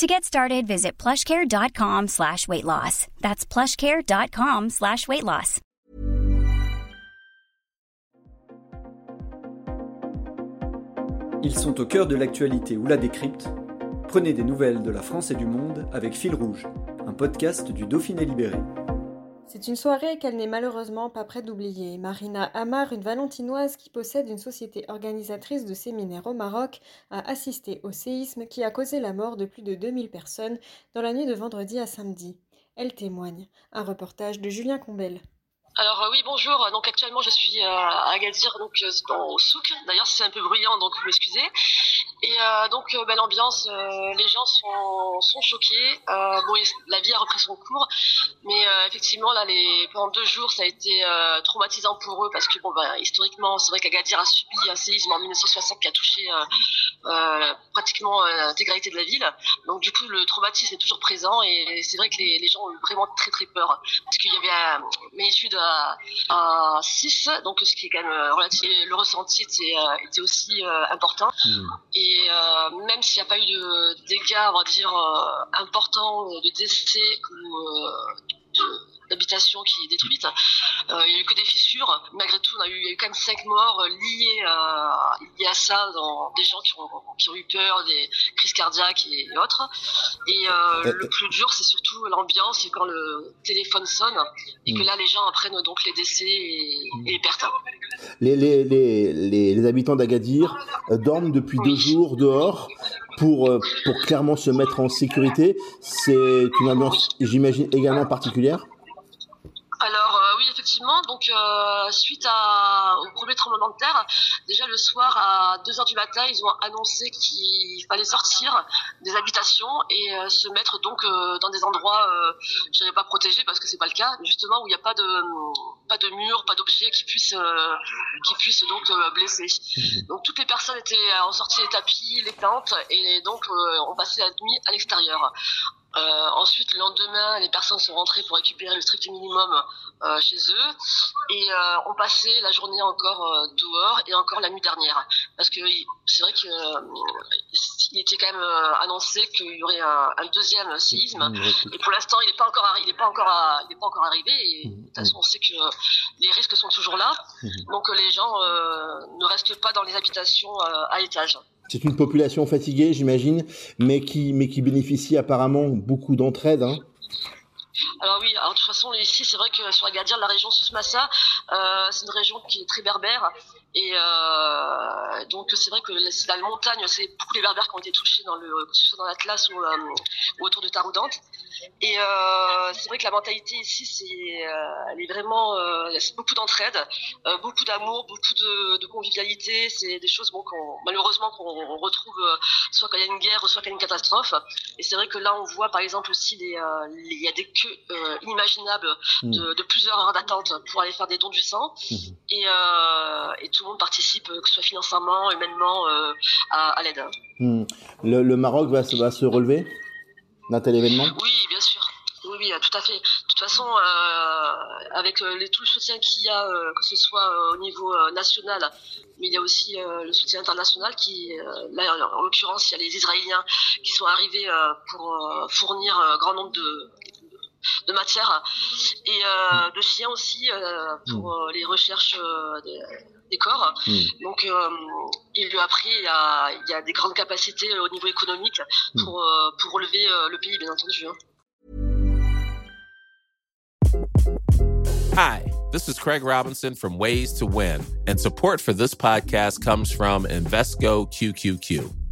To get started, visit plushcare.com slash weight loss. That's plushcare.com slash weight loss. Ils sont au cœur de l'actualité ou la décrypte. Prenez des nouvelles de la France et du monde avec Fil Rouge, un podcast du Dauphiné Libéré. C'est une soirée qu'elle n'est malheureusement pas prête d'oublier. Marina Amar, une valentinoise qui possède une société organisatrice de séminaires au Maroc, a assisté au séisme qui a causé la mort de plus de 2000 personnes dans la nuit de vendredi à samedi. Elle témoigne. Un reportage de Julien Combel. Alors oui bonjour, donc actuellement je suis à Agadir donc dans, au souk, d'ailleurs c'est un peu bruyant donc vous m'excusez. Et euh, donc ben, l'ambiance, euh, les gens sont, sont choqués. Euh, bon, la vie a repris son cours, mais effectivement là, les, pendant deux jours, ça a été traumatisant pour eux parce que bon, ben, historiquement, c'est vrai qu'Agadir a subi un séisme en 1960 qui a touché pratiquement l'intégralité de la ville. Donc du coup, le traumatisme est toujours présent et c'est vrai que les, les, gens ont eu vraiment très très peur parce qu'il y avait un, une étude à, à 6, donc ce qui est quand même relativement le ressenti était, était aussi important. Mmh. Et et euh, même s'il n'y a pas eu de dégâts, on va dire, euh, importants, de décès ou d'habitation qui est détruite, il n'y a eu que des fissures. Malgré tout, on a eu, il y a eu quand même cinq morts liés, à ça, dans des gens qui ont, qui ont eu peur, des crises cardiaques et, autres. Et le plus dur, c'est surtout l'ambiance, c'est quand le téléphone sonne et que là, les gens apprennent donc les décès et, et les pertes les, les, les, les habitants d'Agadir euh, dorment depuis deux jours dehors pour, euh, pour clairement se mettre en sécurité. C'est une ambiance, j'imagine, également particulière? euh, effectivement. Donc euh, suite à, au premier tremblement de terre, déjà le soir à 2 heures du matin, ils ont annoncé qu'il fallait sortir des habitations et euh, se mettre donc dans des endroits, je dirais pas protégés parce que c'est pas le cas, justement où il n'y a pas de pas de murs, pas d'objets qui puissent qui puissent donc blesser. Mmh. Donc toutes les personnes étaient en sortie les tapis, les tentes et donc on passait la nuit à l'extérieur. Euh, ensuite, le lendemain, les personnes sont rentrées pour récupérer le strict minimum euh, chez eux et euh, ont passé la journée encore euh, dehors et encore la nuit dernière. Parce que c'est vrai qu'il euh, était quand même annoncé qu'il y aurait un, un, deuxième séisme et pour l'instant, il n'est pas encore, il est pas encore, il est pas encore arrivé. Et de toute façon, on sait que les risques sont toujours là. Donc, les gens ne restent pas dans les habitations à étage. C'est une population fatiguée, j'imagine, mais qui, mais qui bénéficie apparemment beaucoup d'entraide. Hein. Alors oui, alors de toute façon ici c'est vrai que sur Agadir, la région Soussmassa, euh, c'est une région qui est très berbère et euh, donc c'est vrai que la montagne, c'est beaucoup les berbères qui ont été touchés dans le, que ce soit dans l'Atlas ou, euh, ou, autour de Taroudante. Et euh, c'est vrai que la mentalité ici, c'est, vraiment, beaucoup d'entraide, beaucoup d'amour, beaucoup de, convivialité. C'est des choses bon, malheureusement qu'on retrouve soit quand il y a une guerre, soit quand il y a une catastrophe. Et c'est vrai que là, on voit par exemple aussi il y a des queues inimaginables mmh. de, de, plusieurs heures d'attente pour aller faire des dons du sang. Mmh. Et, et tout le monde participe, que ce soit financièrement, humainement, à, à l'aide. Mmh. Le, le, Maroc va, va se relever d'un tel événement? Oui, bien sûr. Oui, oui, tout à fait. De toute façon, euh, avec euh, les, tout le soutien qu'il y a, euh, que ce soit euh, au niveau euh, national, mais il y a aussi euh, le soutien international qui, là, en, l'occurrence, il y a les Israéliens qui sont arrivés pour fournir un grand nombre de, de matières et de chiens aussi pour mmh. les recherches des, des corps. Mmh. Donc, il lui a pris, il y a, il y a des grandes capacités au niveau économique pour, mmh. pour relever le pays, bien entendu. Hein. Hi, this is Craig Robinson from Ways to Win, and support for this podcast comes from Invesco QQQ.